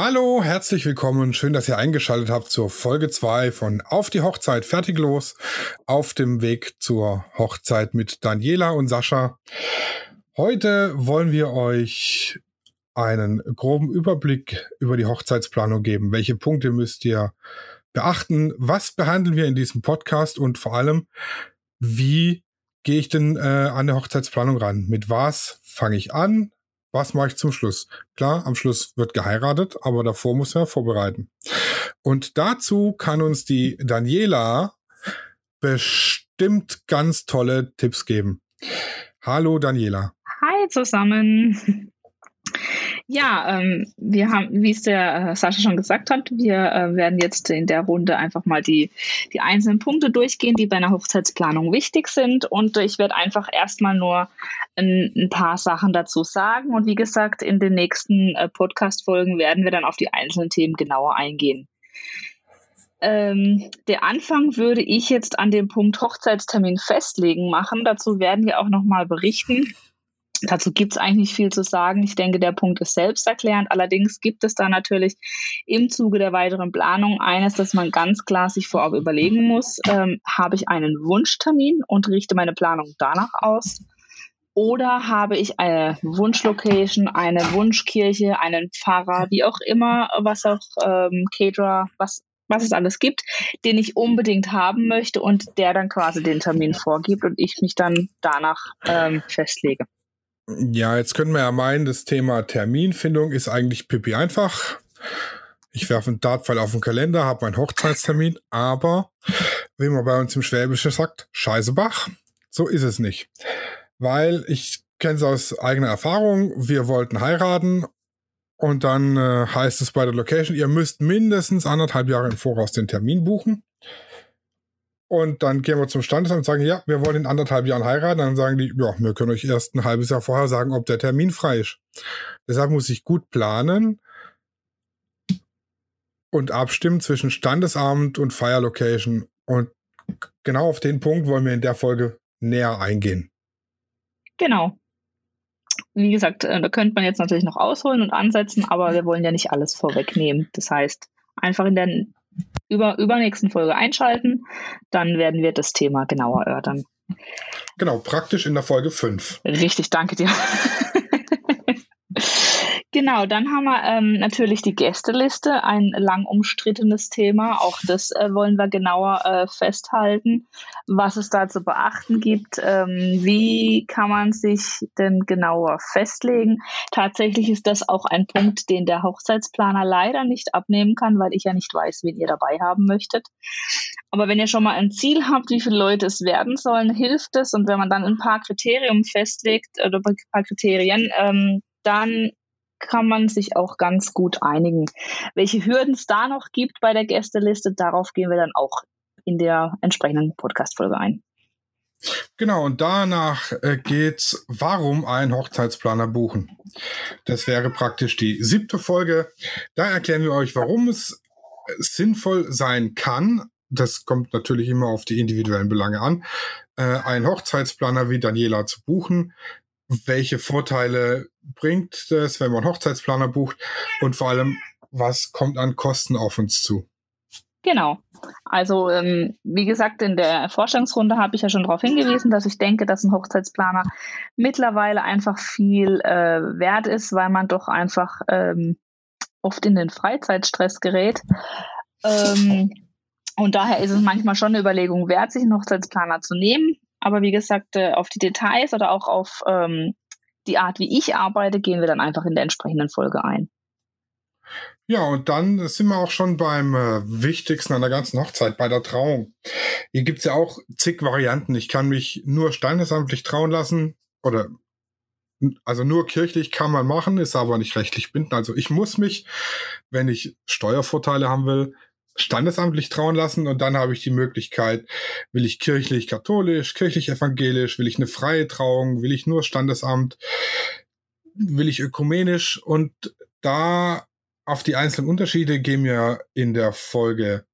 Hallo, herzlich willkommen. Schön, dass ihr eingeschaltet habt zur Folge 2 von Auf die Hochzeit fertig los. Auf dem Weg zur Hochzeit mit Daniela und Sascha. Heute wollen wir euch einen groben Überblick über die Hochzeitsplanung geben. Welche Punkte müsst ihr beachten? Was behandeln wir in diesem Podcast? Und vor allem, wie gehe ich denn äh, an der Hochzeitsplanung ran? Mit was fange ich an? Was mache ich zum Schluss? Klar, am Schluss wird geheiratet, aber davor muss er vorbereiten. Und dazu kann uns die Daniela bestimmt ganz tolle Tipps geben. Hallo Daniela. Hi zusammen. Ja, ähm, wir haben, wie es der äh, Sascha schon gesagt hat, wir äh, werden jetzt in der Runde einfach mal die, die einzelnen Punkte durchgehen, die bei einer Hochzeitsplanung wichtig sind. Und ich werde einfach erstmal nur ein, ein, paar Sachen dazu sagen. Und wie gesagt, in den nächsten äh, Podcast-Folgen werden wir dann auf die einzelnen Themen genauer eingehen. Ähm, der Anfang würde ich jetzt an dem Punkt Hochzeitstermin festlegen machen. Dazu werden wir auch nochmal berichten Dazu gibt es eigentlich nicht viel zu sagen. Ich denke, der Punkt ist selbsterklärend. Allerdings gibt es da natürlich im Zuge der weiteren Planung eines, das man ganz klar sich vorab überlegen muss. Ähm, habe ich einen Wunschtermin und richte meine Planung danach aus? Oder habe ich eine Wunschlocation, eine Wunschkirche, einen Pfarrer, wie auch immer, was auch ähm, Caterer, was, was es alles gibt, den ich unbedingt haben möchte und der dann quasi den Termin vorgibt und ich mich dann danach ähm, festlege. Ja, jetzt können wir ja meinen, das Thema Terminfindung ist eigentlich pipi einfach. Ich werfe einen Dartpfeil auf den Kalender, habe meinen Hochzeitstermin, aber wie man bei uns im Schwäbischen sagt, Scheißebach, so ist es nicht. Weil ich kenne es aus eigener Erfahrung, wir wollten heiraten und dann äh, heißt es bei der Location, ihr müsst mindestens anderthalb Jahre im Voraus den Termin buchen. Und dann gehen wir zum Standesamt und sagen, ja, wir wollen in anderthalb Jahren heiraten. Dann sagen die, ja, wir können euch erst ein halbes Jahr vorher sagen, ob der Termin frei ist. Deshalb muss ich gut planen und abstimmen zwischen Standesamt und Feierlocation. Und genau auf den Punkt wollen wir in der Folge näher eingehen. Genau. Wie gesagt, äh, da könnte man jetzt natürlich noch ausholen und ansetzen, aber wir wollen ja nicht alles vorwegnehmen. Das heißt, einfach in der über, übernächsten Folge einschalten. Dann werden wir das Thema genauer erörtern. Genau, praktisch in der Folge 5. Richtig, danke dir. Genau, dann haben wir ähm, natürlich die Gästeliste, ein lang umstrittenes Thema. Auch das äh, wollen wir genauer äh, festhalten, was es da zu beachten gibt. Ähm, wie kann man sich denn genauer festlegen? Tatsächlich ist das auch ein Punkt, den der Hochzeitsplaner leider nicht abnehmen kann, weil ich ja nicht weiß, wen ihr dabei haben möchtet. Aber wenn ihr schon mal ein Ziel habt, wie viele Leute es werden sollen, hilft es. Und wenn man dann ein paar Kriterien festlegt oder ein paar Kriterien, ähm, dann kann man sich auch ganz gut einigen. Welche Hürden es da noch gibt bei der Gästeliste, darauf gehen wir dann auch in der entsprechenden Podcast-Folge ein. Genau, und danach äh, geht's, warum einen Hochzeitsplaner buchen. Das wäre praktisch die siebte Folge. Da erklären wir euch, warum es sinnvoll sein kann. Das kommt natürlich immer auf die individuellen Belange an, äh, einen Hochzeitsplaner wie Daniela zu buchen welche Vorteile bringt es, wenn man Hochzeitsplaner bucht und vor allem, was kommt an Kosten auf uns zu? Genau. Also ähm, wie gesagt, in der Vorstellungsrunde habe ich ja schon darauf hingewiesen, dass ich denke, dass ein Hochzeitsplaner mittlerweile einfach viel äh, wert ist, weil man doch einfach ähm, oft in den Freizeitstress gerät. Ähm, und daher ist es manchmal schon eine Überlegung wert, sich einen Hochzeitsplaner zu nehmen. Aber wie gesagt, äh, auf die Details oder auch auf ähm, die Art, wie ich arbeite, gehen wir dann einfach in der entsprechenden Folge ein. Ja, und dann sind wir auch schon beim äh, wichtigsten an der ganzen Hochzeit, bei der Trauung. Hier gibt's ja auch zig Varianten. Ich kann mich nur standesamtlich trauen lassen oder also nur kirchlich kann man machen, ist aber nicht rechtlich bindend. Also ich muss mich, wenn ich Steuervorteile haben will, standesamtlich trauen lassen und dann habe ich die Möglichkeit, will ich kirchlich katholisch, kirchlich evangelisch, will ich eine freie Trauung, will ich nur Standesamt, will ich ökumenisch und da auf die einzelnen Unterschiede gehen wir in der Folge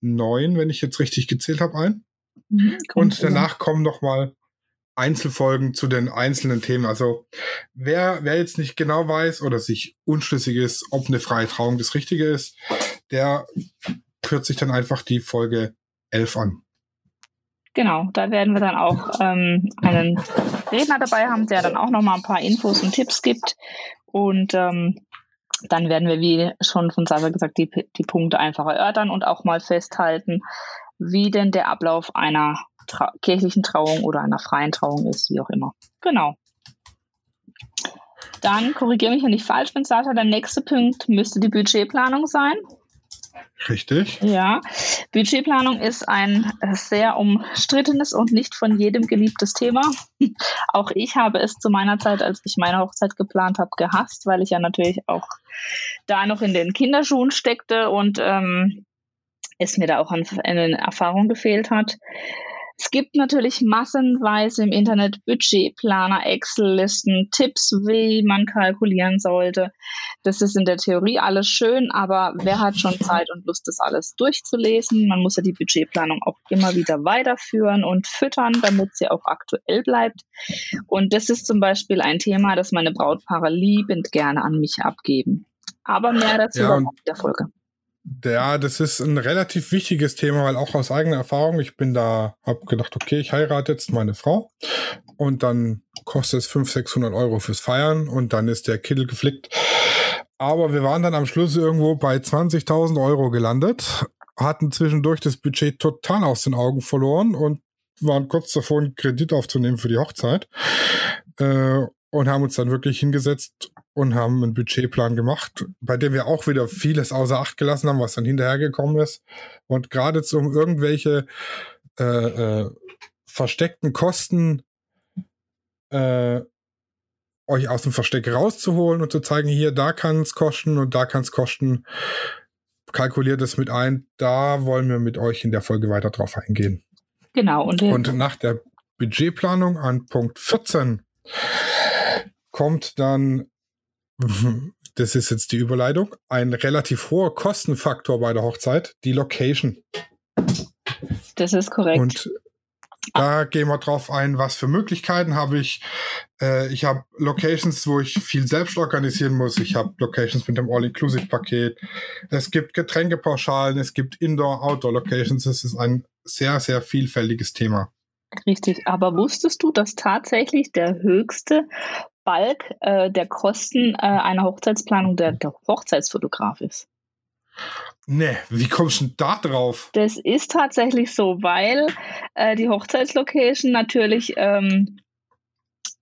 9, wenn ich jetzt richtig gezählt habe, ein. Mhm, und danach kommen noch mal Einzelfolgen zu den einzelnen Themen. Also wer, wer jetzt nicht genau weiß oder sich unschlüssig ist, ob eine freie Trauung das Richtige ist, der hört sich dann einfach die Folge 11 an. Genau, da werden wir dann auch ähm, einen Redner dabei haben, der dann auch nochmal ein paar Infos und Tipps gibt. Und ähm, dann werden wir, wie schon von Sascha gesagt, die, die Punkte einfach erörtern und auch mal festhalten, wie denn der Ablauf einer Tra kirchlichen Trauung oder einer freien Trauung ist, wie auch immer. Genau. Dann korrigiere mich, wenn ich falsch bin, Sascha. Der nächste Punkt müsste die Budgetplanung sein. Richtig. Ja, Budgetplanung ist ein sehr umstrittenes und nicht von jedem geliebtes Thema. auch ich habe es zu meiner Zeit, als ich meine Hochzeit geplant habe, gehasst, weil ich ja natürlich auch da noch in den Kinderschuhen steckte und ähm, es mir da auch an, an Erfahrung gefehlt hat. Es gibt natürlich massenweise im Internet Budgetplaner, Excel-Listen, Tipps, wie man kalkulieren sollte. Das ist in der Theorie alles schön, aber wer hat schon Zeit und Lust, das alles durchzulesen? Man muss ja die Budgetplanung auch immer wieder weiterführen und füttern, damit sie auch aktuell bleibt. Und das ist zum Beispiel ein Thema, das meine Brautpaare liebend gerne an mich abgeben. Aber mehr dazu ja, in der Folge. Ja, das ist ein relativ wichtiges Thema, weil auch aus eigener Erfahrung, ich bin da, hab gedacht, okay, ich heirate jetzt meine Frau und dann kostet es 500, 600 Euro fürs Feiern und dann ist der Kittel geflickt. Aber wir waren dann am Schluss irgendwo bei 20.000 Euro gelandet, hatten zwischendurch das Budget total aus den Augen verloren und waren kurz davor, einen Kredit aufzunehmen für die Hochzeit. Äh, und haben uns dann wirklich hingesetzt und haben einen Budgetplan gemacht, bei dem wir auch wieder vieles außer Acht gelassen haben, was dann hinterhergekommen ist. Und gerade um irgendwelche äh, äh, versteckten Kosten äh, euch aus dem Versteck rauszuholen und zu zeigen, hier, da kann es kosten und da kann es kosten. Kalkuliert es mit ein. Da wollen wir mit euch in der Folge weiter drauf eingehen. Genau. Und, und nach der Budgetplanung an Punkt 14 kommt dann, das ist jetzt die Überleitung, ein relativ hoher Kostenfaktor bei der Hochzeit, die Location. Das ist korrekt. Und da gehen wir drauf ein, was für Möglichkeiten habe ich. Äh, ich habe Locations, wo ich viel selbst organisieren muss. Ich habe Locations mit dem All-Inclusive-Paket. Es gibt Getränkepauschalen, es gibt Indoor-Outdoor-Locations. Es ist ein sehr, sehr vielfältiges Thema. Richtig, aber wusstest du, dass tatsächlich der höchste Balk äh, der Kosten äh, einer Hochzeitsplanung der, der Hochzeitsfotograf ist? Nee, wie kommst du denn da drauf? Das ist tatsächlich so, weil äh, die Hochzeitslocation natürlich ähm,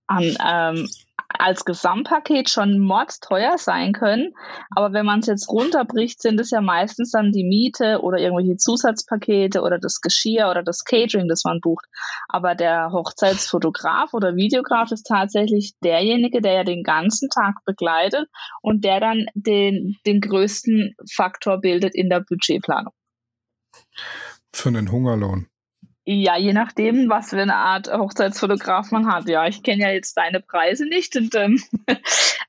an ähm, als Gesamtpaket schon mordsteuer sein können. Aber wenn man es jetzt runterbricht, sind es ja meistens dann die Miete oder irgendwelche Zusatzpakete oder das Geschirr oder das Catering, das man bucht. Aber der Hochzeitsfotograf oder Videograf ist tatsächlich derjenige, der ja den ganzen Tag begleitet und der dann den, den größten Faktor bildet in der Budgetplanung. Für einen Hungerlohn. Ja, je nachdem, was für eine Art Hochzeitsfotograf man hat. Ja, ich kenne ja jetzt deine Preise nicht, und, ähm,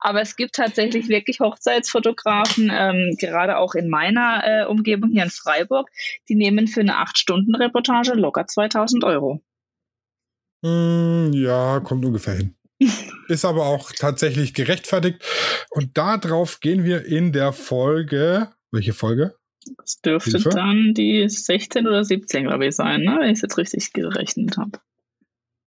aber es gibt tatsächlich wirklich Hochzeitsfotografen, ähm, gerade auch in meiner äh, Umgebung hier in Freiburg, die nehmen für eine 8-Stunden-Reportage locker 2000 Euro. Mm, ja, kommt ungefähr hin. Ist aber auch tatsächlich gerechtfertigt. Und darauf gehen wir in der Folge. Welche Folge? Das dürfte Hilfe? dann die 16 oder 17, glaube ich, sein, ne? wenn ich es jetzt richtig gerechnet habe.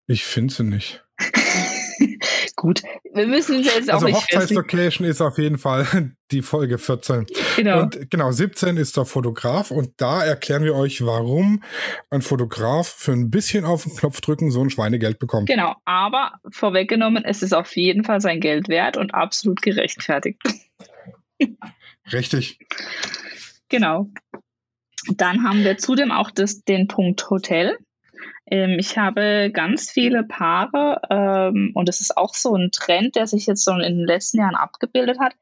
Ich finde sie nicht. Gut, wir müssen jetzt auch also nicht Hochzeitslocation ist auf jeden Fall die Folge 14. Genau. Und genau, 17 ist der Fotograf und da erklären wir euch, warum ein Fotograf für ein bisschen auf den Knopf drücken so ein Schweinegeld bekommt. Genau, aber vorweggenommen, es ist auf jeden Fall sein Geld wert und absolut gerechtfertigt. Richtig. Genau. Dann haben wir zudem auch das, den Punkt Hotel. Ähm, ich habe ganz viele Paare, ähm, und das ist auch so ein Trend, der sich jetzt so in den letzten Jahren abgebildet hat,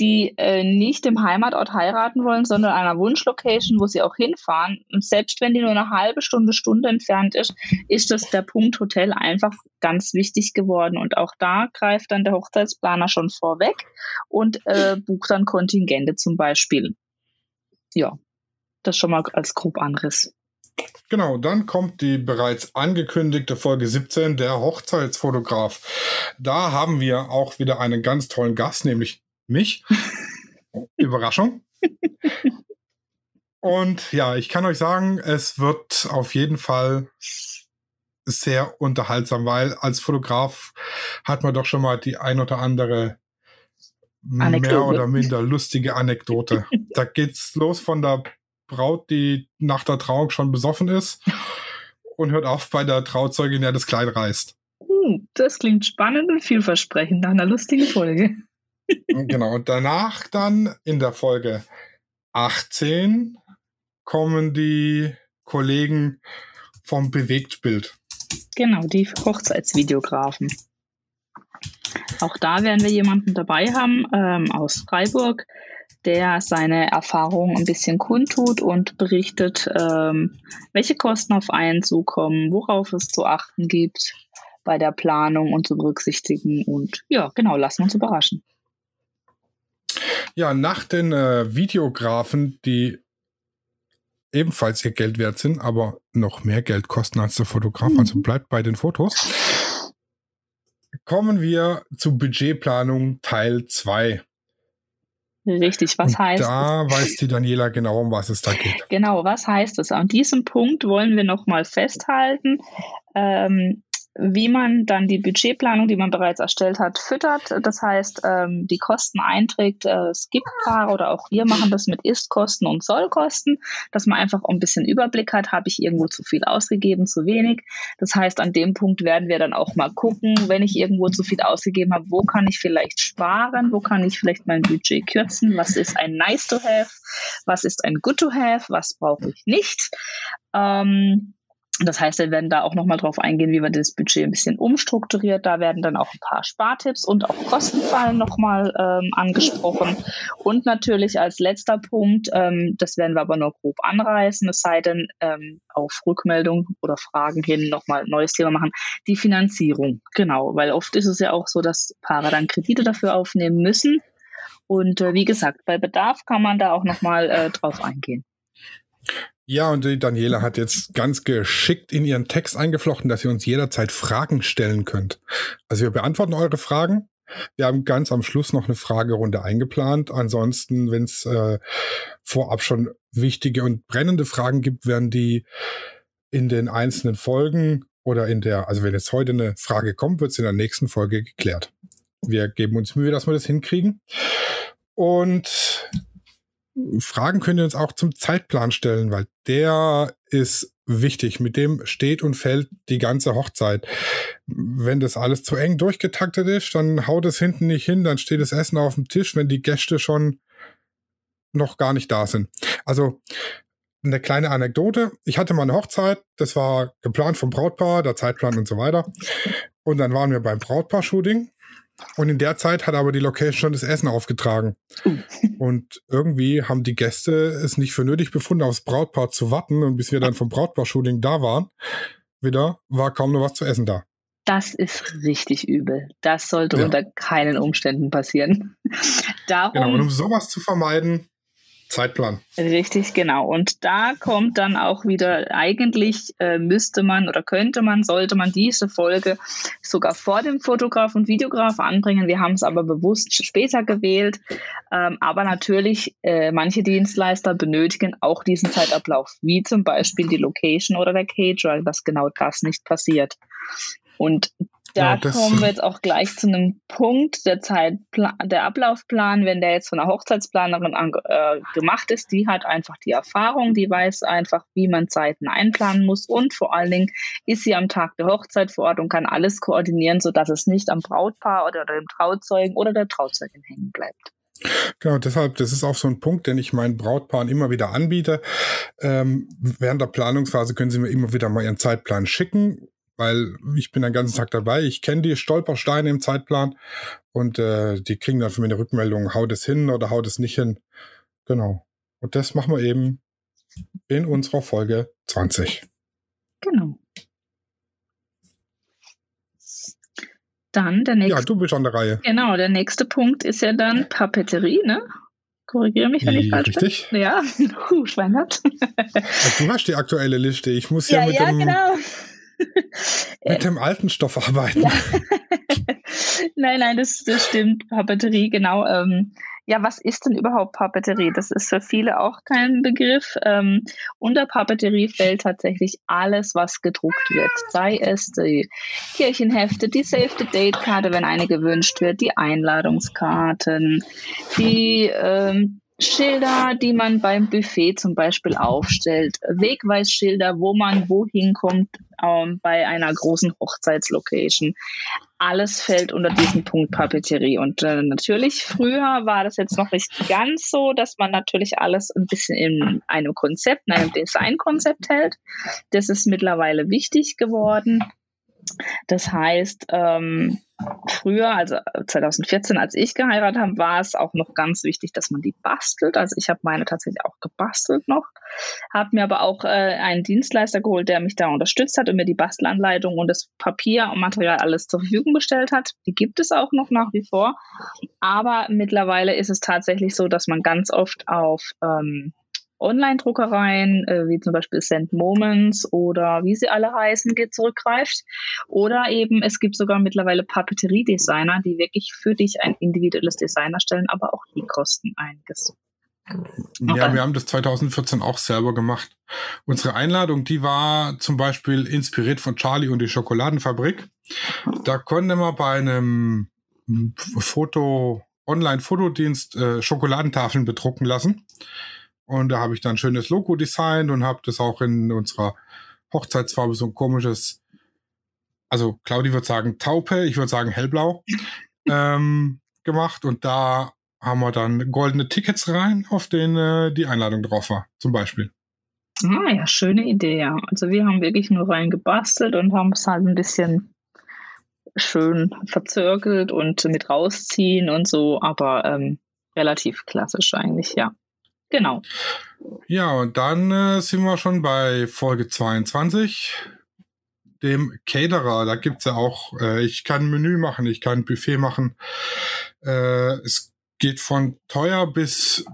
die äh, nicht im Heimatort heiraten wollen, sondern einer Wunschlocation, wo sie auch hinfahren. Und selbst wenn die nur eine halbe Stunde, Stunde entfernt ist, ist das der Punkt Hotel einfach ganz wichtig geworden. Und auch da greift dann der Hochzeitsplaner schon vorweg und äh, bucht dann Kontingente zum Beispiel ja, das schon mal als grob Anriss. Genau, dann kommt die bereits angekündigte Folge 17, der Hochzeitsfotograf. Da haben wir auch wieder einen ganz tollen Gast, nämlich mich. Überraschung. Und ja, ich kann euch sagen, es wird auf jeden Fall sehr unterhaltsam, weil als Fotograf hat man doch schon mal die ein oder andere Anekdote. mehr oder minder lustige Anekdote. da geht's los von der Braut, die nach der Trauung schon besoffen ist und hört auf bei der Trauzeugin, der das Kleid reißt. Uh, das klingt spannend und vielversprechend nach einer lustigen Folge. genau, und danach dann in der Folge 18 kommen die Kollegen vom Bewegtbild. Genau, die Hochzeitsvideografen. Auch da werden wir jemanden dabei haben ähm, aus Freiburg, der seine Erfahrungen ein bisschen kundtut und berichtet, ähm, welche Kosten auf einen zukommen, worauf es zu achten gibt bei der Planung und zu berücksichtigen. Und ja, genau, lassen wir uns überraschen. Ja, nach den äh, Videografen, die ebenfalls ihr Geld wert sind, aber noch mehr Geld kosten als der Fotograf, mhm. also bleibt bei den Fotos. Kommen wir zu Budgetplanung Teil 2. Richtig, was Und heißt Da es? weiß die Daniela genau, um was es da geht. Genau, was heißt es? An diesem Punkt wollen wir nochmal festhalten. Ähm, wie man dann die Budgetplanung, die man bereits erstellt hat, füttert. Das heißt, ähm, die Kosten einträgt. Äh, es gibt Paare oder auch wir machen das mit Ist-Kosten und Sollkosten, dass man einfach ein bisschen Überblick hat, habe ich irgendwo zu viel ausgegeben, zu wenig. Das heißt, an dem Punkt werden wir dann auch mal gucken, wenn ich irgendwo zu viel ausgegeben habe, wo kann ich vielleicht sparen, wo kann ich vielleicht mein Budget kürzen, was ist ein Nice to have, was ist ein Good to have, was brauche ich nicht. Ähm, das heißt, wir werden da auch nochmal drauf eingehen, wie wir das Budget ein bisschen umstrukturiert. Da werden dann auch ein paar Spartipps und auch Kostenfallen nochmal ähm, angesprochen. Und natürlich als letzter Punkt, ähm, das werden wir aber nur grob anreißen, es sei denn, ähm, auf Rückmeldung oder Fragen hin nochmal ein neues Thema machen, die Finanzierung. Genau, weil oft ist es ja auch so, dass Paare dann Kredite dafür aufnehmen müssen. Und äh, wie gesagt, bei Bedarf kann man da auch nochmal äh, drauf eingehen. Ja, und die Daniela hat jetzt ganz geschickt in ihren Text eingeflochten, dass ihr uns jederzeit Fragen stellen könnt. Also wir beantworten eure Fragen. Wir haben ganz am Schluss noch eine Fragerunde eingeplant. Ansonsten, wenn es äh, vorab schon wichtige und brennende Fragen gibt, werden die in den einzelnen Folgen oder in der, also wenn jetzt heute eine Frage kommt, wird es in der nächsten Folge geklärt. Wir geben uns Mühe, dass wir das hinkriegen. Und Fragen könnt ihr uns auch zum Zeitplan stellen, weil der ist wichtig. Mit dem steht und fällt die ganze Hochzeit. Wenn das alles zu eng durchgetaktet ist, dann haut es hinten nicht hin, dann steht das Essen auf dem Tisch, wenn die Gäste schon noch gar nicht da sind. Also eine kleine Anekdote. Ich hatte mal eine Hochzeit, das war geplant vom Brautpaar, der Zeitplan und so weiter. Und dann waren wir beim Brautpaar-Shooting und in der Zeit hat aber die Location schon das Essen aufgetragen. Und irgendwie haben die Gäste es nicht für nötig befunden, aufs Brautpaar zu warten. Und bis wir dann vom Brautpaar-Shooting da waren, wieder war kaum noch was zu essen da. Das ist richtig übel. Das sollte ja. unter keinen Umständen passieren. Darum, genau, und um sowas zu vermeiden, Zeitplan. Richtig, genau. Und da kommt dann auch wieder, eigentlich äh, müsste man oder könnte man, sollte man diese Folge sogar vor dem Fotograf und Videograf anbringen. Wir haben es aber bewusst später gewählt. Ähm, aber natürlich, äh, manche Dienstleister benötigen auch diesen Zeitablauf, wie zum Beispiel die Location oder der Caterer, dass genau das nicht passiert. Und da ja, kommen wir jetzt auch gleich zu einem Punkt, der Zeitplan, der Ablaufplan, wenn der jetzt von einer Hochzeitsplanerin an, äh, gemacht ist, die hat einfach die Erfahrung, die weiß einfach, wie man Zeiten einplanen muss und vor allen Dingen ist sie am Tag der Hochzeit vor Ort und kann alles koordinieren, sodass es nicht am Brautpaar oder dem Trauzeugen oder der Trauzeugin hängen bleibt. Genau, deshalb, das ist auch so ein Punkt, den ich meinen Brautpaaren immer wieder anbiete. Ähm, während der Planungsphase können sie mir immer wieder mal ihren Zeitplan schicken weil ich bin den ganzen Tag dabei. Ich kenne die Stolpersteine im Zeitplan und äh, die kriegen dann für mich eine Rückmeldung, haut es hin oder haut es nicht hin. Genau. Und das machen wir eben in unserer Folge 20. Genau. Dann der nächste. Ja, du bist an der Reihe. Genau, der nächste Punkt ist ja dann Papeterie, ne? Korrigiere mich, wenn ich falsch richtig? bin. Ja, uh, Schwein gehabt. Du hast die aktuelle Liste. Ich muss ja, Ja, mit, ja, dem, genau. mit dem alten Stoff arbeiten. Ja. nein, nein, das, das stimmt. Papeterie, genau. Ähm, ja, was ist denn überhaupt Papeterie? Das ist für viele auch kein Begriff. Ähm, unter Papeterie fällt tatsächlich alles, was gedruckt wird. Sei es die Kirchenhefte, die Save the Date Karte, wenn eine gewünscht wird, die Einladungskarten, die ähm, Schilder, die man beim Buffet zum Beispiel aufstellt, Wegweisschilder, wo man wohin kommt ähm, bei einer großen Hochzeitslocation. Alles fällt unter diesen Punkt Papeterie. Und äh, natürlich, früher war das jetzt noch nicht ganz so, dass man natürlich alles ein bisschen in einem Konzept, in einem Designkonzept hält. Das ist mittlerweile wichtig geworden. Das heißt, ähm, früher, also 2014, als ich geheiratet habe, war es auch noch ganz wichtig, dass man die bastelt. Also ich habe meine tatsächlich auch gebastelt noch, habe mir aber auch äh, einen Dienstleister geholt, der mich da unterstützt hat und mir die Bastelanleitung und das Papier und Material alles zur Verfügung gestellt hat. Die gibt es auch noch nach wie vor. Aber mittlerweile ist es tatsächlich so, dass man ganz oft auf ähm, Online-Druckereien, äh, wie zum Beispiel Send Moments oder wie sie alle heißen, geht zurückgreift. Oder eben, es gibt sogar mittlerweile Papeterie-Designer, die wirklich für dich ein individuelles Design erstellen, aber auch die kosten einiges. Ja, wir haben das 2014 auch selber gemacht. Unsere Einladung, die war zum Beispiel inspiriert von Charlie und die Schokoladenfabrik. Da konnte man bei einem Foto, Online-Fotodienst äh, Schokoladentafeln bedrucken lassen. Und da habe ich dann ein schönes Logo designt und habe das auch in unserer Hochzeitsfarbe so ein komisches, also Claudi würde sagen Taupe, ich würde sagen hellblau, ähm, gemacht. Und da haben wir dann goldene Tickets rein, auf denen äh, die Einladung drauf war, zum Beispiel. Ah ja, schöne Idee, ja. Also wir haben wirklich nur rein gebastelt und haben es halt ein bisschen schön verzirkelt und mit rausziehen und so, aber ähm, relativ klassisch eigentlich, ja. Genau. Ja, und dann äh, sind wir schon bei Folge 22, dem Caterer. Da gibt's ja auch, äh, ich kann Menü machen, ich kann Buffet machen. Äh, es geht von teuer bis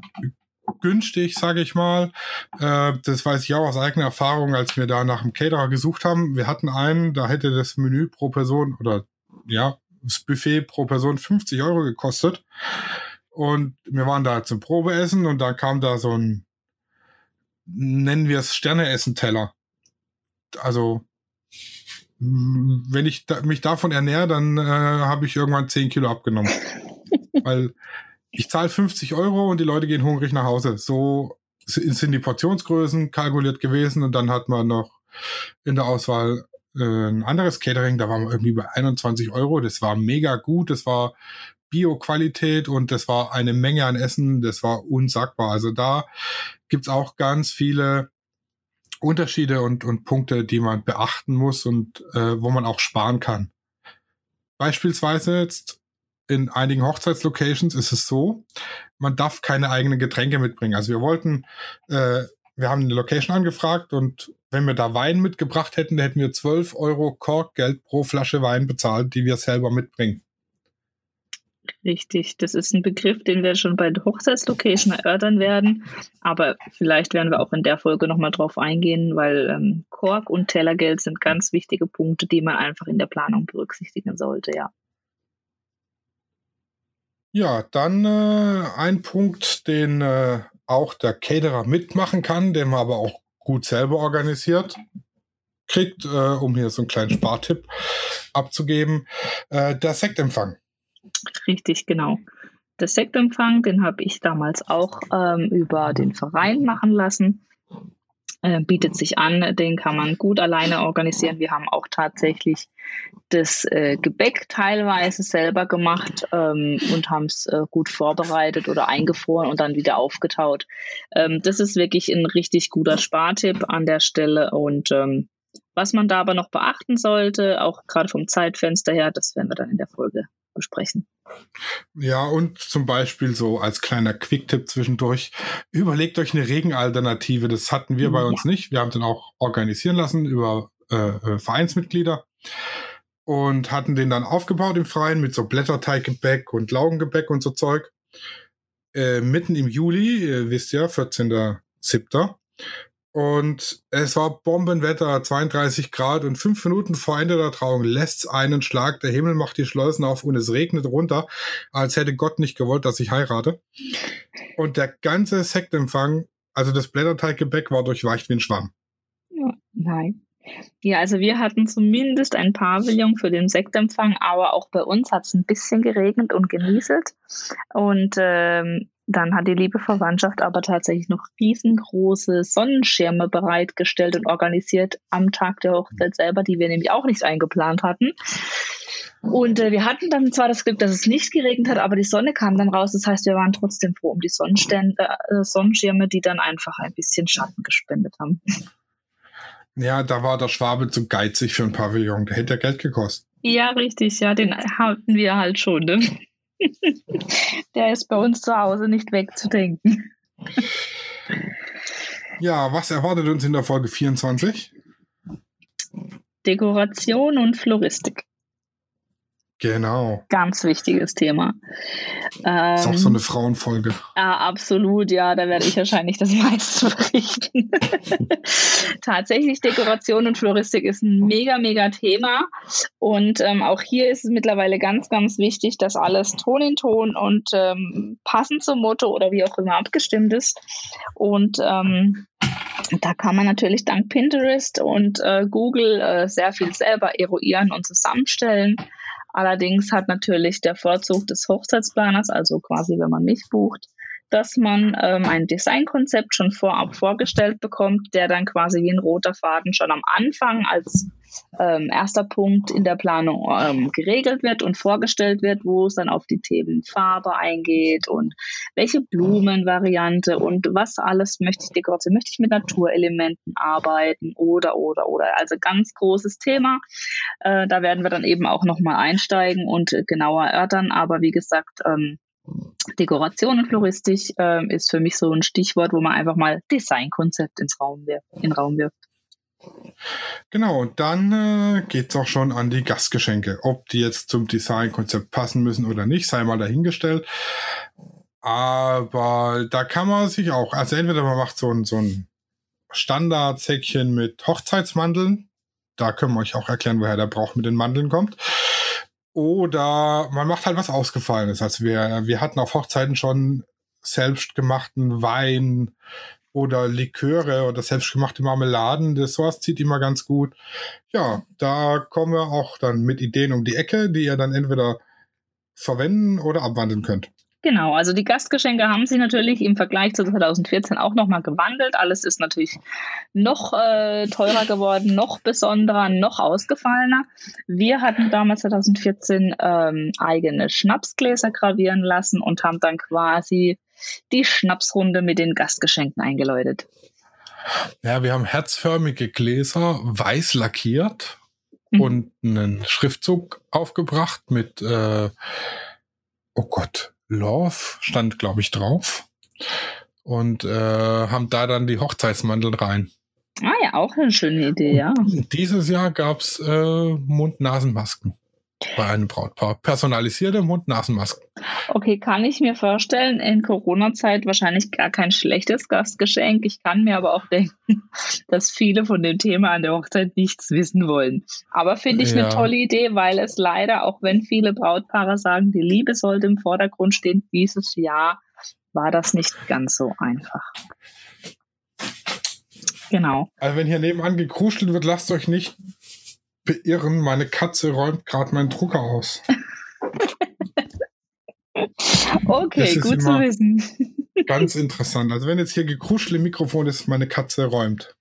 günstig, sage ich mal. Äh, das weiß ich auch aus eigener Erfahrung, als wir da nach einem Caterer gesucht haben. Wir hatten einen, da hätte das Menü pro Person oder ja, das Buffet pro Person 50 Euro gekostet. Und wir waren da zum Probeessen und da kam da so ein, nennen wir es Sterneessen-Teller. Also, wenn ich da, mich davon ernähre, dann äh, habe ich irgendwann 10 Kilo abgenommen. Weil ich zahle 50 Euro und die Leute gehen hungrig nach Hause. So sind die Portionsgrößen kalkuliert gewesen und dann hat man noch in der Auswahl äh, ein anderes Catering, da waren wir irgendwie bei 21 Euro. Das war mega gut, das war Bio-Qualität und das war eine Menge an Essen, das war unsagbar. Also da gibt's auch ganz viele Unterschiede und, und Punkte, die man beachten muss und äh, wo man auch sparen kann. Beispielsweise jetzt in einigen Hochzeitslocations ist es so, man darf keine eigenen Getränke mitbringen. Also wir wollten, äh, wir haben eine Location angefragt und wenn wir da Wein mitgebracht hätten, hätten wir 12 Euro Korkgeld pro Flasche Wein bezahlt, die wir selber mitbringen. Richtig, das ist ein Begriff, den wir schon bei der Hochzeitslocation erörtern werden. Aber vielleicht werden wir auch in der Folge nochmal drauf eingehen, weil ähm, Kork und Tellergeld sind ganz wichtige Punkte, die man einfach in der Planung berücksichtigen sollte, ja. Ja, dann äh, ein Punkt, den äh, auch der Caterer mitmachen kann, den man aber auch gut selber organisiert kriegt, äh, um hier so einen kleinen Spartipp abzugeben, äh, der Sektempfang. Richtig, genau. Der Sektempfang, den habe ich damals auch ähm, über den Verein machen lassen. Äh, bietet sich an, den kann man gut alleine organisieren. Wir haben auch tatsächlich das äh, Gebäck teilweise selber gemacht ähm, und haben es äh, gut vorbereitet oder eingefroren und dann wieder aufgetaut. Ähm, das ist wirklich ein richtig guter Spartipp an der Stelle und ähm, was man da aber noch beachten sollte, auch gerade vom Zeitfenster her, das werden wir dann in der Folge besprechen. Ja, und zum Beispiel so als kleiner Quick-Tipp zwischendurch, überlegt euch eine Regenalternative. Das hatten wir bei ja. uns nicht. Wir haben den auch organisieren lassen über äh, Vereinsmitglieder und hatten den dann aufgebaut im Freien mit so Blätterteiggebäck und Laugengebäck und so Zeug. äh, mitten im Juli, ihr wisst ja, 14.07. Und es war Bombenwetter, 32 Grad und fünf Minuten vor Ende der Trauung lässt's einen Schlag. Der Himmel macht die Schleusen auf und es regnet runter, als hätte Gott nicht gewollt, dass ich heirate. Und der ganze Sektempfang, also das Blätterteiggebäck, war durchweicht wie ein Schwamm. Nein. Ja, also wir hatten zumindest ein Pavillon für den Sektempfang, aber auch bei uns hat es ein bisschen geregnet und genieselt. Und ähm, dann hat die liebe Verwandtschaft aber tatsächlich noch riesengroße Sonnenschirme bereitgestellt und organisiert am Tag der Hochzeit selber, die wir nämlich auch nicht eingeplant hatten. Und äh, wir hatten dann zwar das Glück, dass es nicht geregnet hat, aber die Sonne kam dann raus. Das heißt, wir waren trotzdem froh um die Sonnenstände, äh, Sonnenschirme, die dann einfach ein bisschen Schatten gespendet haben. Ja, da war der Schwabe zu geizig für ein Pavillon. Der hätte ja Geld gekostet. Ja, richtig, ja, den hatten wir halt schon. Ne? Der ist bei uns zu Hause nicht wegzudenken. Ja, was erwartet uns in der Folge 24? Dekoration und Floristik. Genau. Ganz wichtiges Thema. Ähm, ist auch so eine Frauenfolge. Ja, absolut, ja, da werde ich wahrscheinlich das meiste berichten. Tatsächlich Dekoration und Floristik ist ein mega, mega Thema. Und ähm, auch hier ist es mittlerweile ganz, ganz wichtig, dass alles Ton in Ton und ähm, passend zum Motto oder wie auch immer abgestimmt ist. Und ähm, da kann man natürlich dank Pinterest und äh, Google äh, sehr viel selber eruieren und zusammenstellen. Allerdings hat natürlich der Vorzug des Hochzeitsplaners, also quasi wenn man mich bucht, dass man ähm, ein Designkonzept schon vorab vorgestellt bekommt, der dann quasi wie ein roter Faden schon am Anfang als ähm, erster Punkt in der Planung ähm, geregelt wird und vorgestellt wird, wo es dann auf die Themen Farbe eingeht und welche Blumenvariante und was alles möchte ich dekorieren. Möchte ich mit Naturelementen arbeiten oder, oder, oder. Also ganz großes Thema. Äh, da werden wir dann eben auch nochmal einsteigen und genauer erörtern. Aber wie gesagt, ähm, Dekoration und Floristik äh, ist für mich so ein Stichwort, wo man einfach mal Designkonzept ins Raum wirft, in Raum wirft. Genau, und dann äh, geht es auch schon an die Gastgeschenke. Ob die jetzt zum Designkonzept passen müssen oder nicht, sei mal dahingestellt. Aber da kann man sich auch, also entweder man macht so ein, so ein Standardsäckchen mit Hochzeitsmandeln. Da können wir euch auch erklären, woher der Brauch mit den Mandeln kommt. Oder man macht halt was Ausgefallenes. Also wir, wir hatten auf Hochzeiten schon selbstgemachten Wein oder Liköre oder selbstgemachte Marmeladen. Das sowas zieht immer ganz gut. Ja, da kommen wir auch dann mit Ideen um die Ecke, die ihr dann entweder verwenden oder abwandeln könnt. Genau, also die Gastgeschenke haben sich natürlich im Vergleich zu 2014 auch nochmal gewandelt. Alles ist natürlich noch äh, teurer geworden, noch besonderer, noch ausgefallener. Wir hatten damals 2014 ähm, eigene Schnapsgläser gravieren lassen und haben dann quasi die Schnapsrunde mit den Gastgeschenken eingeläutet. Ja, wir haben herzförmige Gläser weiß lackiert mhm. und einen Schriftzug aufgebracht mit, äh, oh Gott, Love stand, glaube ich, drauf. Und äh, haben da dann die Hochzeitsmandeln rein. Ah ja, auch eine schöne Idee, ja. Und dieses Jahr gab's äh, Mund-Nasen-Masken bei einem Brautpaar. Personalisierte Mund-Nasen-Masken. Okay, kann ich mir vorstellen, in Corona-Zeit wahrscheinlich gar kein schlechtes Gastgeschenk. Ich kann mir aber auch denken, dass viele von dem Thema an der Hochzeit nichts wissen wollen. Aber finde ich ja. eine tolle Idee, weil es leider, auch wenn viele Brautpaare sagen, die Liebe sollte im Vordergrund stehen, dieses Jahr war das nicht ganz so einfach. Genau. Also wenn hier nebenan gekruschelt wird, lasst euch nicht beirren. Meine Katze räumt gerade meinen Drucker aus. okay, gut zu wissen. ganz interessant. Also wenn jetzt hier gekruschelt im Mikrofon ist, meine Katze räumt.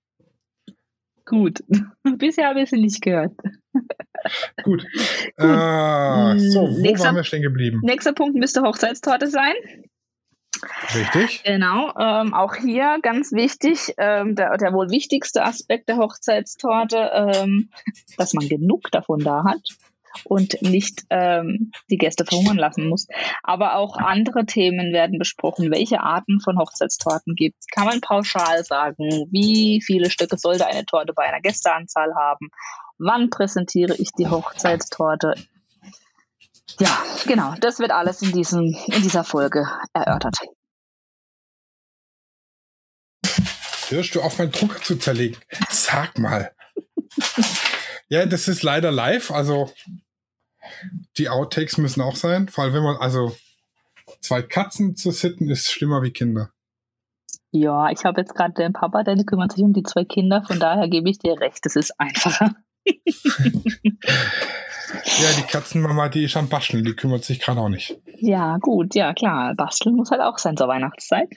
Gut. Bisher habe ich sie nicht gehört. Gut. Gut. Äh, so, wo nächster, waren wir stehen geblieben? Nächster Punkt müsste Hochzeitstorte sein. Richtig. Genau. Ähm, auch hier ganz wichtig, ähm, der, der, wohl wichtigste Aspekt der Hochzeitstorte, ähm, dass man genug davon da hat und nicht ähm, die Gäste verhungern lassen muss. Aber auch andere Themen werden besprochen. Welche Arten von Hochzeitstorten gibt es? Kann man pauschal sagen? Wie viele Stücke sollte eine Torte bei einer Gästeanzahl haben? Wann präsentiere ich die Hochzeitstorte? Ja, genau. Das wird alles in, diesen, in dieser Folge erörtert. Hörst du auf, meinen Drucker zu zerlegen? Sag mal. ja, das ist leider live. Also die Outtakes müssen auch sein. Vor allem, wenn man, also zwei Katzen zu sitten, ist schlimmer wie Kinder. Ja, ich habe jetzt gerade den Papa, der kümmert sich um die zwei Kinder. Von daher gebe ich dir recht, das ist einfacher. ja, die Katzenmama, die ist am Basteln, die kümmert sich gerade auch nicht. Ja, gut, ja klar. Basteln muss halt auch sein zur Weihnachtszeit.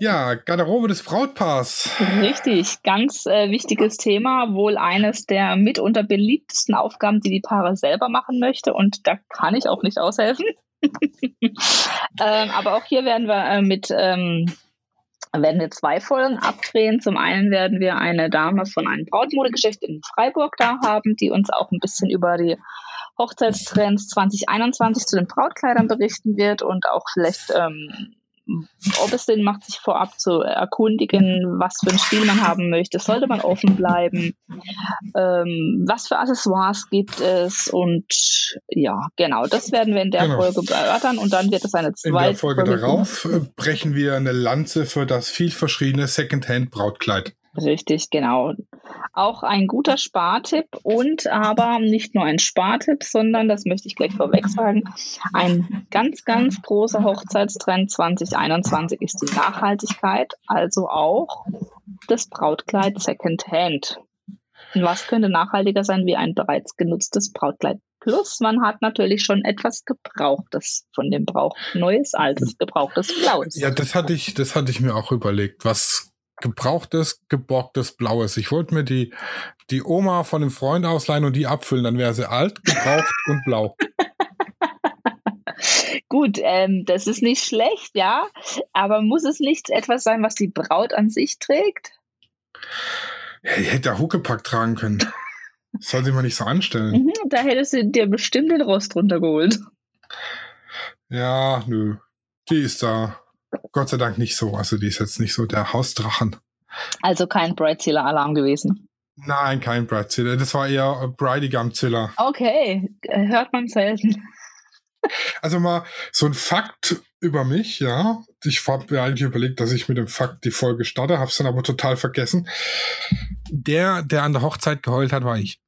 Ja, Garderobe des Brautpaars. Richtig, ganz äh, wichtiges Thema, wohl eines der mitunter beliebtesten Aufgaben, die die Paare selber machen möchte und da kann ich auch nicht aushelfen. ähm, aber auch hier werden wir äh, mit ähm, werden wir zwei Folgen abdrehen. Zum einen werden wir eine Dame von einem Brautmodegeschäft in Freiburg da haben, die uns auch ein bisschen über die Hochzeitstrends 2021 zu den Brautkleidern berichten wird und auch vielleicht ähm, ob es Sinn macht, sich vorab zu erkundigen, was für einen Stil man haben möchte, sollte man offen bleiben, ähm, was für Accessoires gibt es und ja, genau, das werden wir in der genau. Folge erörtern und dann wird es eine zweite In der Folge, Folge darauf geben. brechen wir eine Lanze für das vielverschriebene Secondhand-Brautkleid. Richtig, genau. Auch ein guter Spartipp und aber nicht nur ein Spartipp, sondern, das möchte ich gleich vorweg sagen, ein ganz, ganz großer Hochzeitstrend 2021 ist die Nachhaltigkeit, also auch das Brautkleid Secondhand. Und was könnte nachhaltiger sein wie ein bereits genutztes Brautkleid? Plus, man hat natürlich schon etwas Gebrauchtes von dem Brauch. Neues, altes, gebrauchtes Blaues. Ja, das hatte ich, das hatte ich mir auch überlegt. Was gebrauchtes, geborgtes Blaues. Ich wollte mir die, die Oma von einem Freund ausleihen und die abfüllen, dann wäre sie alt, gebraucht und blau. Gut, ähm, das ist nicht schlecht, ja, aber muss es nicht etwas sein, was die Braut an sich trägt? Ja, die hätte ja Huckepack tragen können. Das soll sie mal nicht so anstellen. Mhm, da hättest du dir bestimmt den Rost runtergeholt. Ja, nö. Die ist da Gott sei Dank nicht so. Also die ist jetzt nicht so der Hausdrachen. Also kein Bridezilla-Alarm gewesen. Nein, kein Bridezilla. Das war eher Bridegam-Zilla. Okay, hört man selten. Also mal so ein Fakt über mich, ja. Ich habe mir eigentlich überlegt, dass ich mit dem Fakt die Folge starte, habe es dann aber total vergessen. Der, der an der Hochzeit geheult hat, war ich.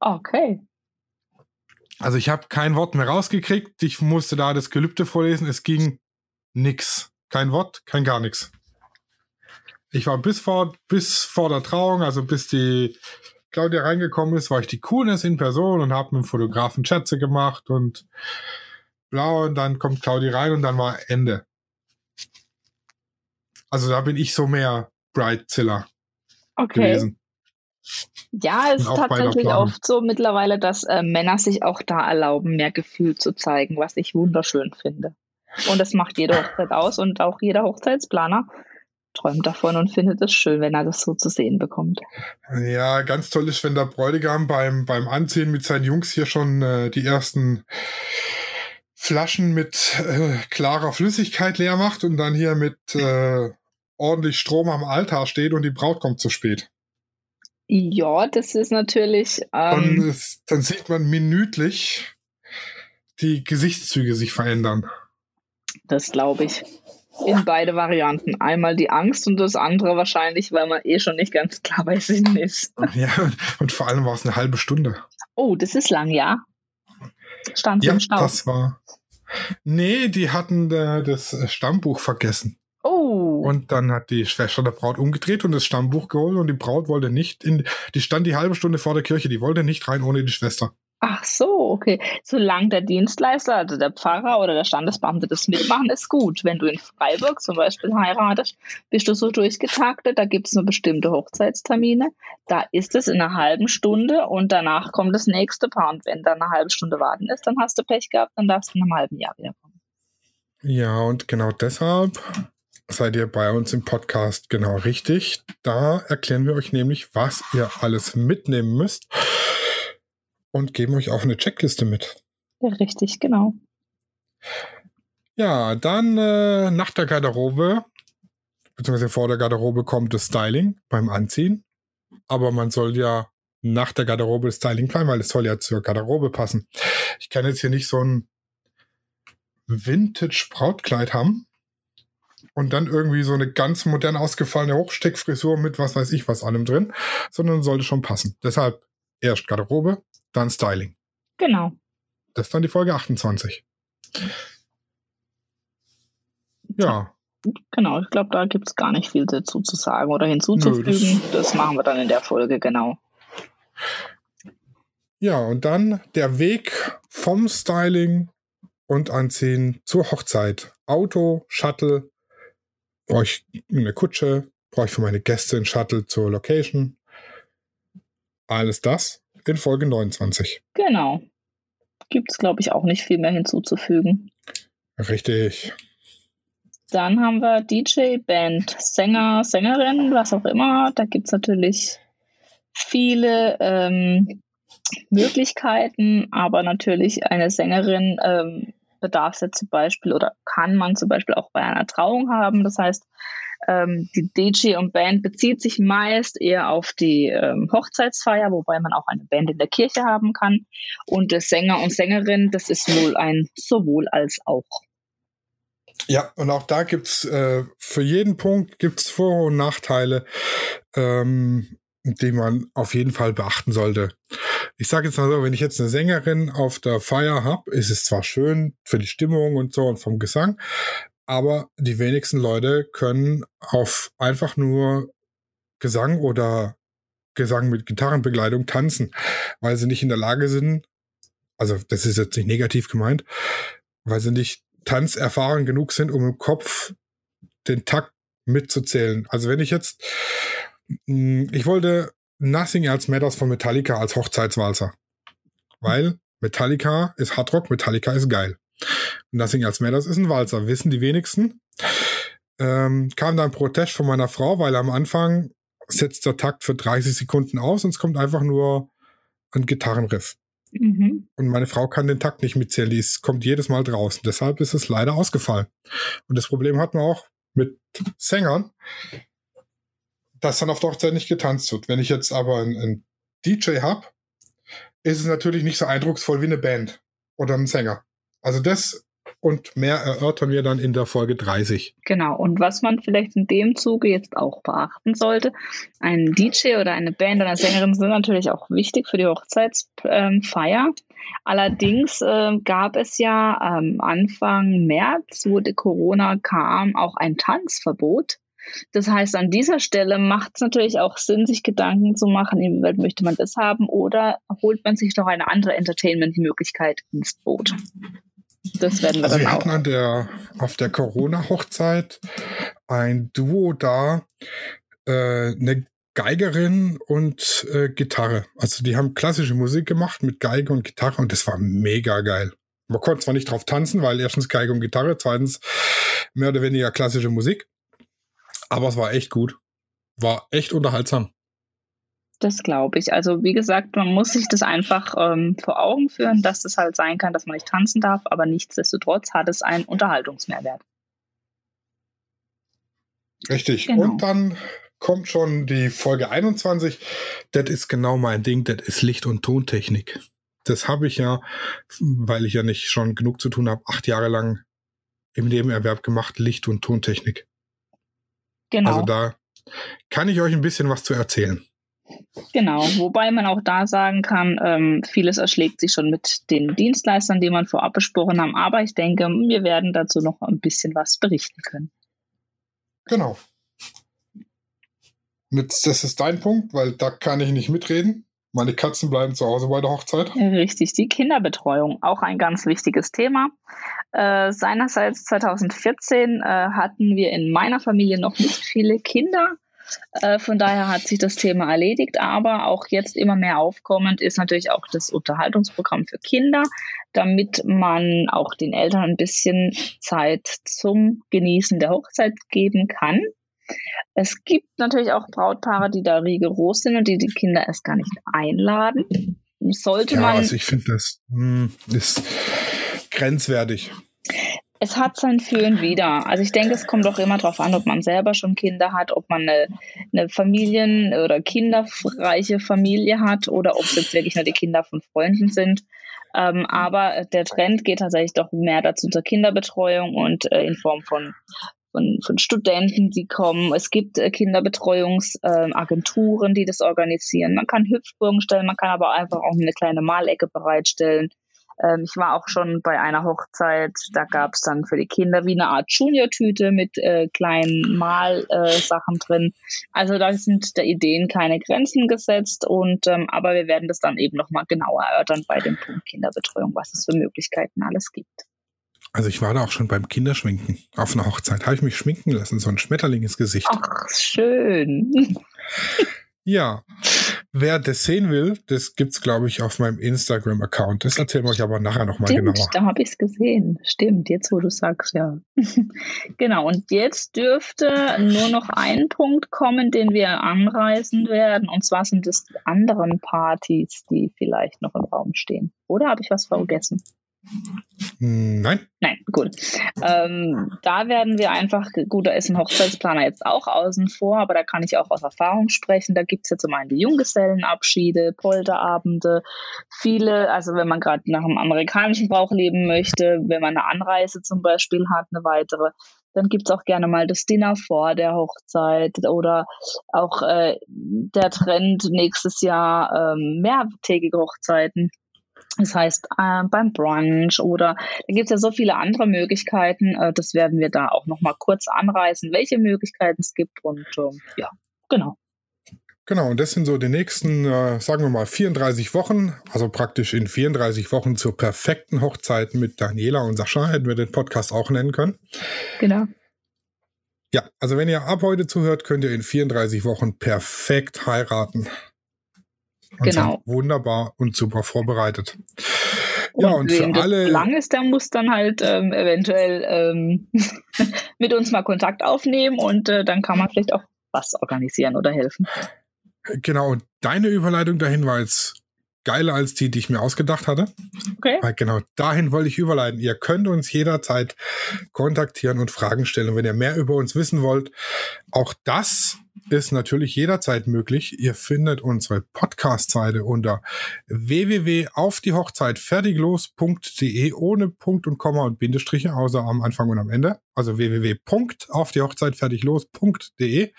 Okay. Also ich habe kein Wort mehr rausgekriegt. Ich musste da das Gelübde vorlesen. Es ging nix. Kein Wort, kein gar nichts. Ich war bis vor, bis vor der Trauung, also bis die Claudia reingekommen ist, war ich die Coolness in Person und habe mit dem Fotografen Schätze gemacht und blau und dann kommt Claudia rein und dann war Ende. Also da bin ich so mehr Brightzilla okay. gewesen. Ja, es ist tatsächlich oft so mittlerweile, dass äh, Männer sich auch da erlauben, mehr Gefühl zu zeigen, was ich wunderschön finde. Und das macht jede Hochzeit aus und auch jeder Hochzeitsplaner träumt davon und findet es schön, wenn er das so zu sehen bekommt. Ja, ganz toll ist, wenn der Bräutigam beim, beim Anziehen mit seinen Jungs hier schon äh, die ersten Flaschen mit äh, klarer Flüssigkeit leer macht und dann hier mit äh, ordentlich Strom am Altar steht und die Braut kommt zu spät. Ja, das ist natürlich. Ähm, und es, dann sieht man minütlich die Gesichtszüge sich verändern. Das glaube ich. In beide Varianten. Einmal die Angst und das andere wahrscheinlich, weil man eh schon nicht ganz klar bei Sinn ist. Ja, und vor allem war es eine halbe Stunde. Oh, das ist lang, ja. Stand ja, im Stau. Das war. Nee, die hatten äh, das Stammbuch vergessen. Oh. Und dann hat die Schwester der Braut umgedreht und das Stammbuch geholt und die Braut wollte nicht in. Die stand die halbe Stunde vor der Kirche, die wollte nicht rein ohne die Schwester. Ach so, okay. Solange der Dienstleister, also der Pfarrer oder der Standesbeamte das mitmachen, ist gut. Wenn du in Freiburg zum Beispiel heiratest, bist du so durchgetaktet, da gibt es nur bestimmte Hochzeitstermine. Da ist es in einer halben Stunde und danach kommt das nächste Paar. Und wenn da eine halbe Stunde warten ist, dann hast du Pech gehabt, dann darfst du in einem halben Jahr wiederkommen. Ja, und genau deshalb seid ihr bei uns im Podcast genau richtig. Da erklären wir euch nämlich, was ihr alles mitnehmen müsst und geben euch auch eine Checkliste mit. Ja, richtig, genau. Ja, dann äh, nach der Garderobe, beziehungsweise vor der Garderobe kommt das Styling beim Anziehen. Aber man soll ja nach der Garderobe das Styling planen, weil es soll ja zur Garderobe passen. Ich kann jetzt hier nicht so ein Vintage-Brautkleid haben. und dann irgendwie so eine ganz modern ausgefallene Hochsteckfrisur mit was weiß ich was allem drin, sondern sollte schon passen. Deshalb erst Garderobe, dann Styling. Genau. Das ist dann die Folge 28. Ja. Genau, ich glaube, da gibt es gar nicht viel dazu zu sagen oder hinzuzufügen. Nö, das, das machen wir dann in der Folge, genau. Ja, und dann der Weg vom Styling und Anziehen zur Hochzeit. Auto, Shuttle, brauche ich eine Kutsche, brauche ich für meine Gäste ein Shuttle zur Location. Alles das in Folge 29. Genau. Gibt es, glaube ich, auch nicht viel mehr hinzuzufügen. Richtig. Dann haben wir DJ, Band, Sänger, Sängerin, was auch immer. Da gibt es natürlich viele ähm, Möglichkeiten, aber natürlich eine Sängerin ähm, bedarf es zum Beispiel oder kann man zum Beispiel auch bei einer Trauung haben. Das heißt, ähm, die DJ und Band bezieht sich meist eher auf die ähm, Hochzeitsfeier, wobei man auch eine Band in der Kirche haben kann. Und der Sänger und Sängerin, das ist wohl ein sowohl als auch. Ja, und auch da gibt's äh, für jeden Punkt gibt's Vor- und Nachteile, ähm, die man auf jeden Fall beachten sollte. Ich sage jetzt mal so, wenn ich jetzt eine Sängerin auf der Feier habe, ist es zwar schön für die Stimmung und so und vom Gesang, aber die wenigsten Leute können auf einfach nur Gesang oder Gesang mit Gitarrenbegleitung tanzen, weil sie nicht in der Lage sind, also das ist jetzt nicht negativ gemeint, weil sie nicht tanzerfahren genug sind, um im Kopf den Takt mitzuzählen. Also wenn ich jetzt, hm, ich wollte Nothing Else Matters von Metallica als Hochzeitswalzer, weil Metallica ist Hardrock, Metallica ist geil. Nothing Else Matters ist ein Walzer, wissen die wenigsten. Ähm, kam dann Protest von meiner Frau, weil am Anfang setzt der Takt für 30 Sekunden aus und es kommt einfach nur ein Gitarrenriff. Mhm. Und meine Frau kann den Takt nicht mitzählen, die ist, kommt jedes Mal draußen. Deshalb ist es leider ausgefallen. Und das Problem hat man auch mit Sängern, dass dann auf der Hochzeit nicht getanzt wird. Wenn ich jetzt aber einen, einen DJ habe, ist es natürlich nicht so eindrucksvoll wie eine Band oder ein Sänger. Also das und mehr erörtern wir dann in der Folge 30. Genau, und was man vielleicht in dem Zuge jetzt auch beachten sollte, ein DJ oder eine Band oder eine Sängerin sind natürlich auch wichtig für die Hochzeitsfeier. Allerdings äh, gab es ja ähm, Anfang März, wo die Corona kam, auch ein Tanzverbot. Das heißt, an dieser Stelle macht es natürlich auch Sinn, sich Gedanken zu machen, inwieweit möchte man das haben oder holt man sich noch eine andere Entertainment-Möglichkeit ins Boot. Das werden wir also dann wir hatten an der, auf der Corona-Hochzeit ein Duo da, äh, eine Geigerin und äh, Gitarre. Also die haben klassische Musik gemacht mit Geige und Gitarre und das war mega geil. Man konnte zwar nicht drauf tanzen, weil erstens Geige und Gitarre, zweitens mehr oder weniger klassische Musik. Aber es war echt gut. War echt unterhaltsam. Das glaube ich. Also wie gesagt, man muss sich das einfach ähm, vor Augen führen, dass das halt sein kann, dass man nicht tanzen darf, aber nichtsdestotrotz hat es einen Unterhaltungsmehrwert. Richtig. Genau. Und dann kommt schon die Folge 21. Das ist genau mein Ding, das ist Licht- und Tontechnik. Das habe ich ja, weil ich ja nicht schon genug zu tun habe, acht Jahre lang im Nebenerwerb gemacht, Licht- und Tontechnik. Genau. Also da kann ich euch ein bisschen was zu erzählen. Genau, wobei man auch da sagen kann, ähm, vieles erschlägt sich schon mit den Dienstleistern, die man vorab besprochen haben. Aber ich denke, wir werden dazu noch ein bisschen was berichten können. Genau. Das ist dein Punkt, weil da kann ich nicht mitreden. Meine Katzen bleiben zu Hause bei der Hochzeit. Richtig, die Kinderbetreuung, auch ein ganz wichtiges Thema. Äh, seinerseits 2014 äh, hatten wir in meiner Familie noch nicht viele Kinder. Äh, von daher hat sich das Thema erledigt, aber auch jetzt immer mehr aufkommend ist natürlich auch das Unterhaltungsprogramm für Kinder, damit man auch den Eltern ein bisschen Zeit zum Genießen der Hochzeit geben kann. Es gibt natürlich auch Brautpaare, die da rigoros sind und die die Kinder erst gar nicht einladen. Sollte ja, man. Also ich finde, das hm, ist grenzwertig. Es hat sein Für und Wider. Also ich denke, es kommt auch immer darauf an, ob man selber schon Kinder hat, ob man eine, eine Familien- oder kinderreiche Familie hat oder ob es jetzt wirklich nur die Kinder von Freunden sind. Ähm, aber der Trend geht tatsächlich doch mehr dazu zur Kinderbetreuung und äh, in Form von von, von Studenten, die kommen. Es gibt äh, Kinderbetreuungsagenturen, äh, die das organisieren. Man kann Hüpfburgen stellen, man kann aber einfach auch eine kleine Malecke bereitstellen. Ähm, ich war auch schon bei einer Hochzeit, da gab es dann für die Kinder wie eine Art Junior-Tüte mit äh, kleinen Malsachen äh, drin. Also da sind der Ideen keine Grenzen gesetzt und ähm, aber wir werden das dann eben nochmal genauer erörtern bei dem Punkt Kinderbetreuung, was es für Möglichkeiten alles gibt. Also ich war da auch schon beim Kinderschminken auf einer Hochzeit. Habe ich mich schminken lassen, so ein Schmetterling ins Gesicht. Ach, schön. Ja, wer das sehen will, das gibt's glaube ich auf meinem Instagram-Account. Das erzählen wir euch aber nachher nochmal genauer. Da habe ich es gesehen. Stimmt, jetzt wo du sagst, ja. genau, und jetzt dürfte nur noch ein Punkt kommen, den wir anreißen werden. Und zwar sind es die anderen Partys, die vielleicht noch im Raum stehen. Oder habe ich was vergessen? Nein. Nein, gut. Ähm, da werden wir einfach, gut, da ist ein Hochzeitsplaner jetzt auch außen vor, aber da kann ich auch aus Erfahrung sprechen. Da gibt es ja zum einen die Junggesellenabschiede, Polterabende, viele, also wenn man gerade nach einem amerikanischen Brauch leben möchte, wenn man eine Anreise zum Beispiel hat, eine weitere, dann gibt es auch gerne mal das Dinner vor der Hochzeit oder auch äh, der Trend nächstes Jahr ähm, mehrtägige Hochzeiten. Das heißt, äh, beim Brunch oder da gibt es ja so viele andere Möglichkeiten. Äh, das werden wir da auch nochmal kurz anreißen, welche Möglichkeiten es gibt. Und äh, ja, genau. Genau, und das sind so die nächsten, äh, sagen wir mal, 34 Wochen, also praktisch in 34 Wochen zur perfekten Hochzeit mit Daniela und Sascha, hätten wir den Podcast auch nennen können. Genau. Ja, also wenn ihr ab heute zuhört, könnt ihr in 34 Wochen perfekt heiraten. Und genau. Wunderbar und super vorbereitet. Und ja, und für alle. lang ist, der muss dann halt ähm, eventuell ähm, mit uns mal Kontakt aufnehmen und äh, dann kann man vielleicht auch was organisieren oder helfen. Genau, deine Überleitung dahin war jetzt geiler als die, die ich mir ausgedacht hatte. Okay. Weil genau dahin wollte ich überleiten. Ihr könnt uns jederzeit kontaktieren und Fragen stellen. Und wenn ihr mehr über uns wissen wollt, auch das ist natürlich jederzeit möglich. Ihr findet unsere Podcast-Seite unter www.aufdiehochzeitfertiglos.de ohne Punkt und Komma und Bindestriche, außer am Anfang und am Ende. Also www.aufdiehochzeitfertiglos.de.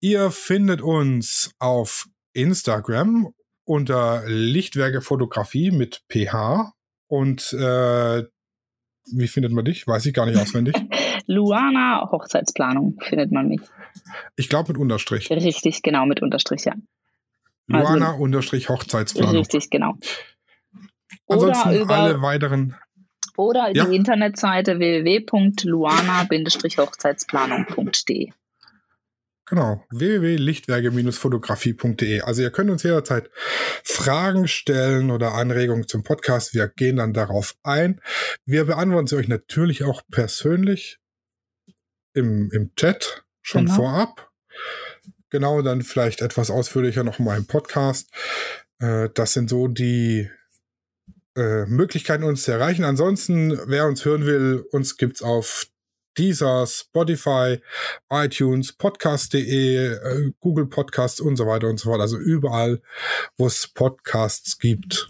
Ihr findet uns auf Instagram unter Lichtwerke Fotografie mit PH und äh, wie findet man dich? Weiß ich gar nicht auswendig. Luana Hochzeitsplanung findet man mich. Ich glaube mit Unterstrich. Richtig, genau, mit Unterstrich, ja. Luana also, Unterstrich Hochzeitsplanung. Richtig, genau. Ansonsten über, alle weiteren. Oder ja? die Internetseite www.luana-hochzeitsplanung.de. Genau, www.lichtwerke-fotografie.de. Also ihr könnt uns jederzeit Fragen stellen oder Anregungen zum Podcast. Wir gehen dann darauf ein. Wir beantworten sie euch natürlich auch persönlich im, im Chat schon genau. vorab. Genau, dann vielleicht etwas ausführlicher noch mal im Podcast. Äh, das sind so die äh, Möglichkeiten, uns zu erreichen. Ansonsten, wer uns hören will, uns gibt's auf Deezer, Spotify, iTunes, Podcast.de, äh, Google Podcasts und so weiter und so fort. Also überall, wo es Podcasts gibt.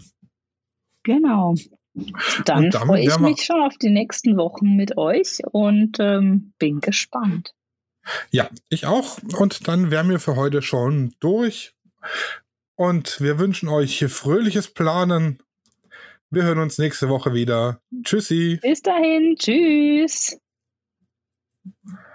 Genau. Dann freue ich mich schon auf die nächsten Wochen mit euch und ähm, bin gespannt. Ja, ich auch. Und dann wären wir für heute schon durch. Und wir wünschen euch hier fröhliches Planen. Wir hören uns nächste Woche wieder. Tschüssi. Bis dahin. Tschüss. Mm-hmm.